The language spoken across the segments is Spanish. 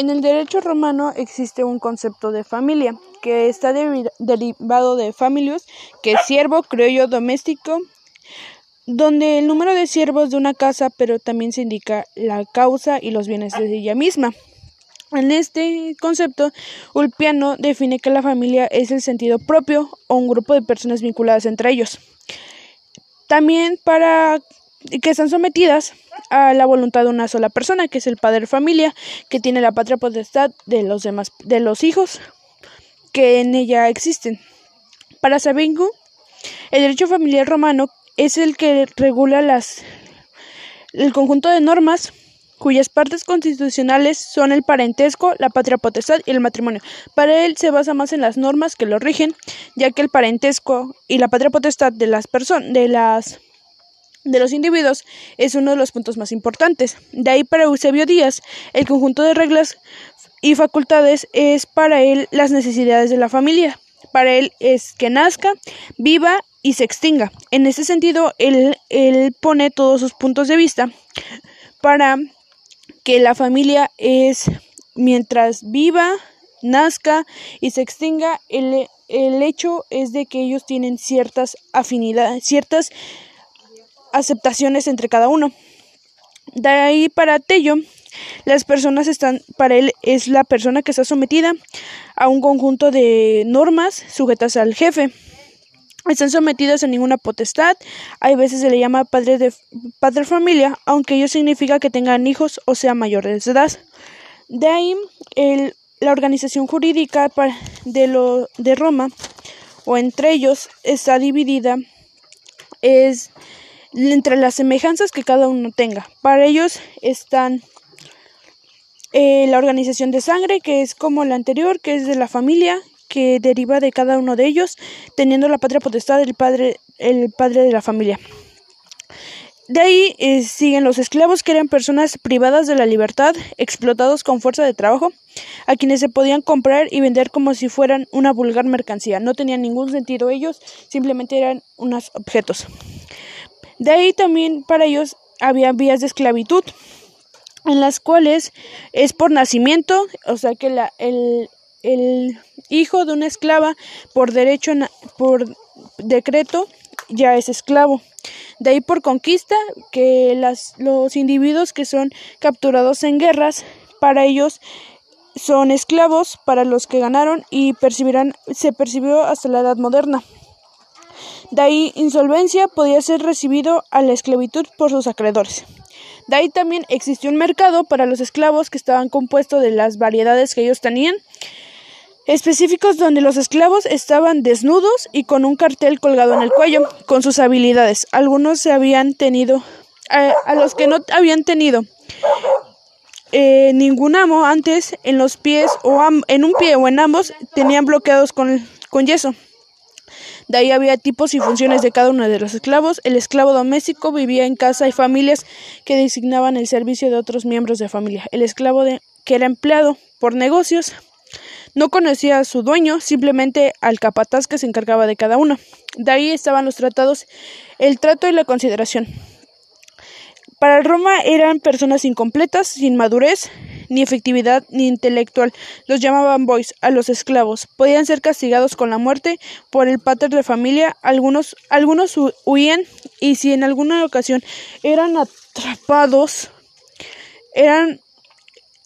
En el derecho romano existe un concepto de familia, que está derivado de familius, que es siervo, criollo, doméstico, donde el número de siervos de una casa, pero también se indica la causa y los bienes de ella misma. En este concepto, Ulpiano define que la familia es el sentido propio o un grupo de personas vinculadas entre ellos. También para que están sometidas a la voluntad de una sola persona, que es el padre familia, que tiene la patria potestad de los demás de los hijos que en ella existen. Para Sabingo, el derecho familiar romano es el que regula las el conjunto de normas cuyas partes constitucionales son el parentesco, la patria potestad y el matrimonio. Para él se basa más en las normas que lo rigen, ya que el parentesco y la patria potestad de las personas de las de los individuos es uno de los puntos más importantes. De ahí para Eusebio Díaz, el conjunto de reglas y facultades es para él las necesidades de la familia. Para él es que nazca, viva y se extinga. En ese sentido, él, él pone todos sus puntos de vista para que la familia es mientras viva, nazca y se extinga, el, el hecho es de que ellos tienen ciertas afinidades, ciertas aceptaciones entre cada uno. De ahí para Tello, las personas están, para él es la persona que está sometida a un conjunto de normas sujetas al jefe. Están sometidas a ninguna potestad. Hay veces se le llama padre de padre familia, aunque ello significa que tengan hijos o sea mayores de edad. De ahí el, la organización jurídica de, lo, de Roma o entre ellos está dividida es entre las semejanzas que cada uno tenga. Para ellos están eh, la organización de sangre, que es como la anterior, que es de la familia, que deriva de cada uno de ellos, teniendo la patria potestad del padre, el padre de la familia. De ahí eh, siguen los esclavos, que eran personas privadas de la libertad, explotados con fuerza de trabajo, a quienes se podían comprar y vender como si fueran una vulgar mercancía. No tenían ningún sentido ellos, simplemente eran unos objetos. De ahí también para ellos había vías de esclavitud, en las cuales es por nacimiento, o sea que la, el, hijo de una esclava por derecho, por decreto, ya es esclavo. De ahí por conquista, que las, los individuos que son capturados en guerras, para ellos son esclavos para los que ganaron y percibirán, se percibió hasta la edad moderna. De ahí insolvencia podía ser recibido a la esclavitud por sus acreedores. De ahí también existió un mercado para los esclavos que estaban compuesto de las variedades que ellos tenían, específicos donde los esclavos estaban desnudos y con un cartel colgado en el cuello, con sus habilidades. Algunos se habían tenido, a, los que no habían tenido eh, ningún amo antes en los pies o en un pie o en ambos tenían bloqueados con, con yeso. De ahí había tipos y funciones de cada uno de los esclavos. El esclavo doméstico vivía en casa y familias que designaban el servicio de otros miembros de familia. El esclavo que era empleado por negocios no conocía a su dueño, simplemente al capataz que se encargaba de cada uno. De ahí estaban los tratados, el trato y la consideración. Para Roma eran personas incompletas, sin madurez, ni efectividad, ni intelectual. Los llamaban boys a los esclavos. Podían ser castigados con la muerte por el pater de familia. Algunos, algunos huían y si en alguna ocasión eran atrapados, eran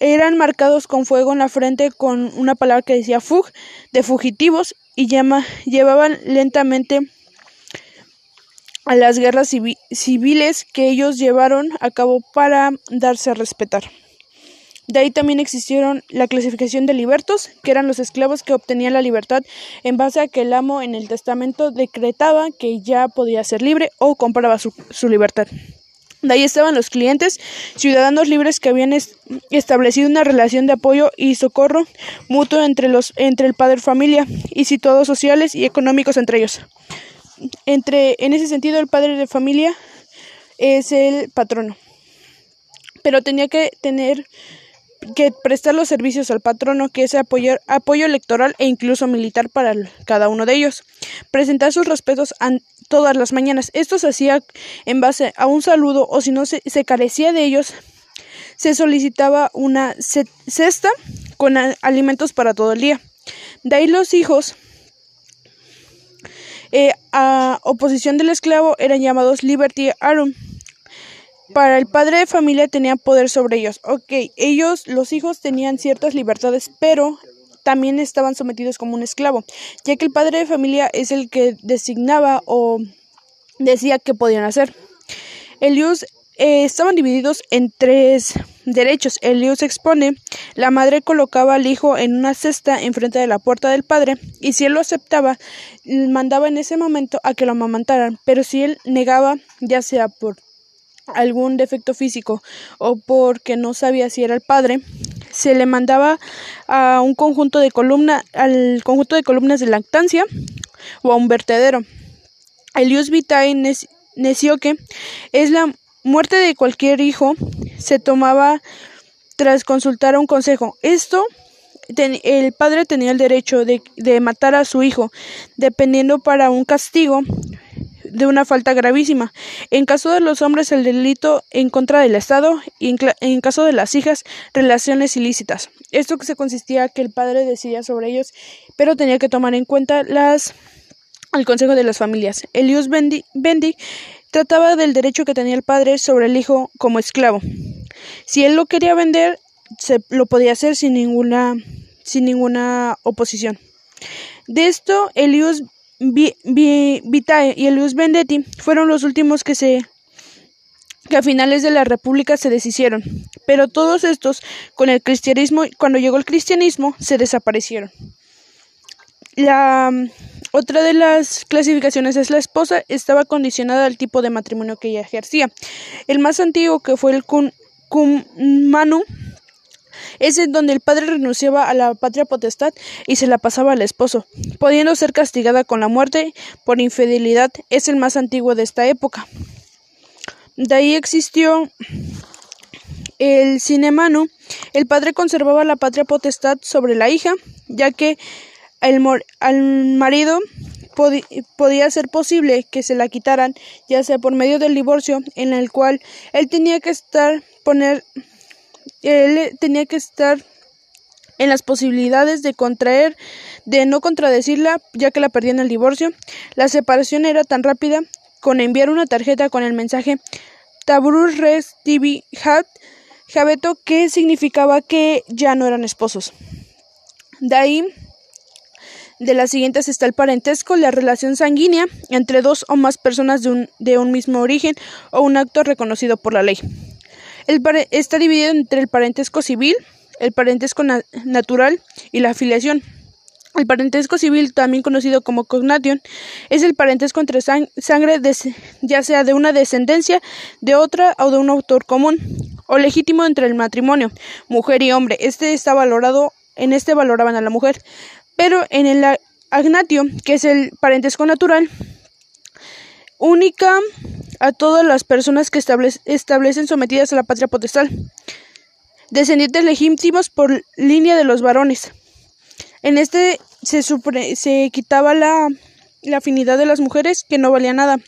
eran marcados con fuego en la frente con una palabra que decía fug de fugitivos y llevaban lentamente a las guerras civiles que ellos llevaron a cabo para darse a respetar. De ahí también existieron la clasificación de libertos, que eran los esclavos que obtenían la libertad en base a que el amo en el testamento decretaba que ya podía ser libre o compraba su, su libertad. De ahí estaban los clientes, ciudadanos libres que habían establecido una relación de apoyo y socorro mutuo entre, los, entre el padre familia y situados sociales y económicos entre ellos entre, en ese sentido, el padre de familia es el patrono. Pero tenía que tener que prestar los servicios al patrono, que es apoyo, apoyo electoral e incluso militar para cada uno de ellos. Presentar sus respetos todas las mañanas. Esto se hacía en base a un saludo o si no se, se carecía de ellos, se solicitaba una cesta con alimentos para todo el día. De ahí los hijos, eh, a oposición del esclavo, eran llamados Liberty Arum. Para el padre de familia tenía poder sobre ellos. Ok, ellos, los hijos, tenían ciertas libertades, pero también estaban sometidos como un esclavo, ya que el padre de familia es el que designaba o decía qué podían hacer. Elius eh, estaban divididos en tres derechos. Elius expone, la madre colocaba al hijo en una cesta enfrente de la puerta del padre y si él lo aceptaba, mandaba en ese momento a que lo amamantaran, pero si él negaba, ya sea por algún defecto físico o porque no sabía si era el padre, se le mandaba a un conjunto de columnas, al conjunto de columnas de lactancia o a un vertedero. Elius Vitae que es la muerte de cualquier hijo se tomaba tras consultar a un consejo. Esto el padre tenía el derecho de, de, matar a su hijo, dependiendo para un castigo de una falta gravísima. En caso de los hombres, el delito en contra del Estado y en, caso de las hijas, relaciones ilícitas. Esto que se consistía que el padre decidía sobre ellos, pero tenía que tomar en cuenta las el consejo de las familias. Elius Bendy, Bendy trataba del derecho que tenía el padre sobre el hijo como esclavo. Si él lo quería vender, se lo podía hacer sin ninguna sin ninguna oposición. De esto, Elius Vitae y Elius Vendetti fueron los últimos que se que a finales de la República se deshicieron, pero todos estos con el cristianismo cuando llegó el cristianismo se desaparecieron. La otra de las clasificaciones es la esposa estaba condicionada al tipo de matrimonio que ella ejercía. El más antiguo que fue el cum, manu es en donde el padre renunciaba a la patria potestad y se la pasaba al esposo, pudiendo ser castigada con la muerte por infidelidad. Es el más antiguo de esta época. De ahí existió el cinemano. El padre conservaba la patria potestad sobre la hija, ya que al marido podía ser posible que se la quitaran, ya sea por medio del divorcio, en el cual él tenía que estar poner él tenía que estar en las posibilidades de contraer, de no contradecirla, ya que la perdía en el divorcio. La separación era tan rápida con enviar una tarjeta con el mensaje Tabrur Res TV Hat Jabeto, que significaba que ya no eran esposos. De ahí, de las siguientes está el parentesco, la relación sanguínea entre dos o más personas de un, de un mismo origen o un acto reconocido por la ley. El está dividido entre el parentesco civil, el parentesco natural y la afiliación. El parentesco civil, también conocido como cognation, es el parentesco entre sangre, ya sea de una descendencia de otra o de un autor común, o legítimo entre el matrimonio, mujer y hombre. Este está valorado, en este valoraban a la mujer, pero en el agnatio, que es el parentesco natural, única a todas las personas que establecen sometidas a la patria potestad, descendientes legítimos por línea de los varones. En este se, quitaba la, la afinidad de las mujeres, que no valía nada.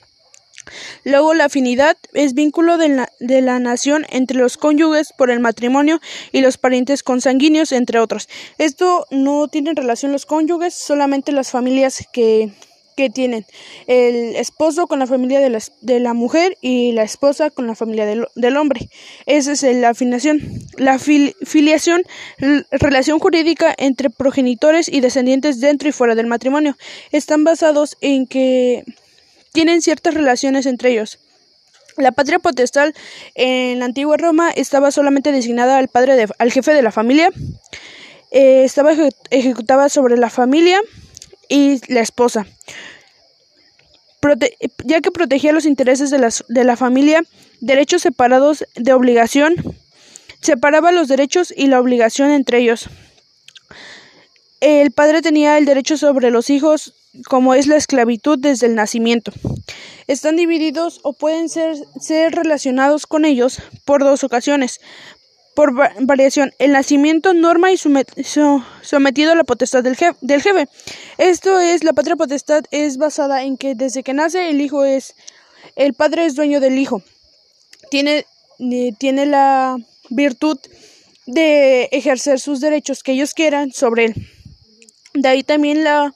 Luego la afinidad es vínculo de la, de la, nación entre los cónyuges por el matrimonio y los parientes consanguíneos, entre otros. Esto no tiene relación los cónyuges, solamente las familias que, que tienen el esposo con la familia de la, de la mujer y la esposa con la familia del, del hombre. Esa es la afinación. La filiación, relación jurídica entre progenitores y descendientes dentro y fuera del matrimonio. Están basados en que tienen ciertas relaciones entre ellos. La patria potestad en la antigua Roma estaba solamente designada al padre al jefe de la familia. Eh, estaba ejecutada sobre la familia y la esposa, ya que protegía los intereses de, las, de la familia, derechos separados de obligación, separaba los derechos y la obligación entre ellos. El padre tenía el derecho sobre los hijos, como es la esclavitud desde el nacimiento. Están divididos o pueden ser, ser relacionados con ellos por dos ocasiones por variación, el nacimiento, norma y sometido a la potestad del, del jefe. Esto es, la patria potestad es basada en que desde que nace el hijo es, el padre es dueño del hijo. Tiene, tiene la virtud de ejercer sus derechos que ellos quieran sobre él. De ahí también la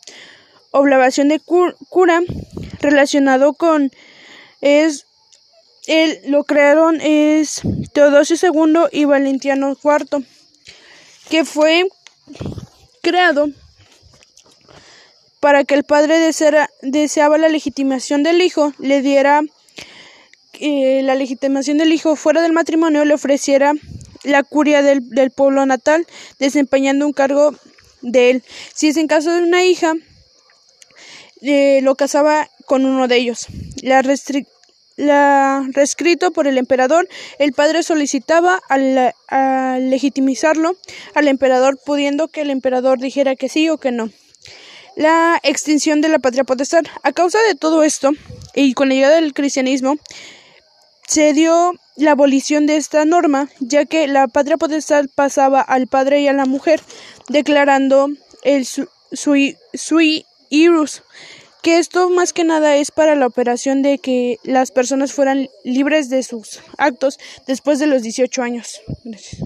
obligación de cura relacionado con es él lo crearon es Teodosio II y Valentiano IV, que fue creado para que el padre deseaba la legitimación del hijo, le diera eh, la legitimación del hijo fuera del matrimonio, le ofreciera la curia del, pueblo natal, desempeñando un cargo de él. Si es en caso de una hija, eh, lo casaba con uno de ellos. La, la rescrito por el emperador, el padre solicitaba al, legitimizarlo al emperador, pudiendo que el emperador dijera que sí o que no. La extinción de la patria potestad. A causa de todo esto, y con la llegada del cristianismo, se dio la abolición de esta norma, ya que la patria potestad pasaba al padre y a la mujer, declarando el sui, sui ius que esto más que nada es para la operación de que las personas fueran libres de sus actos después de los 18 años. Gracias.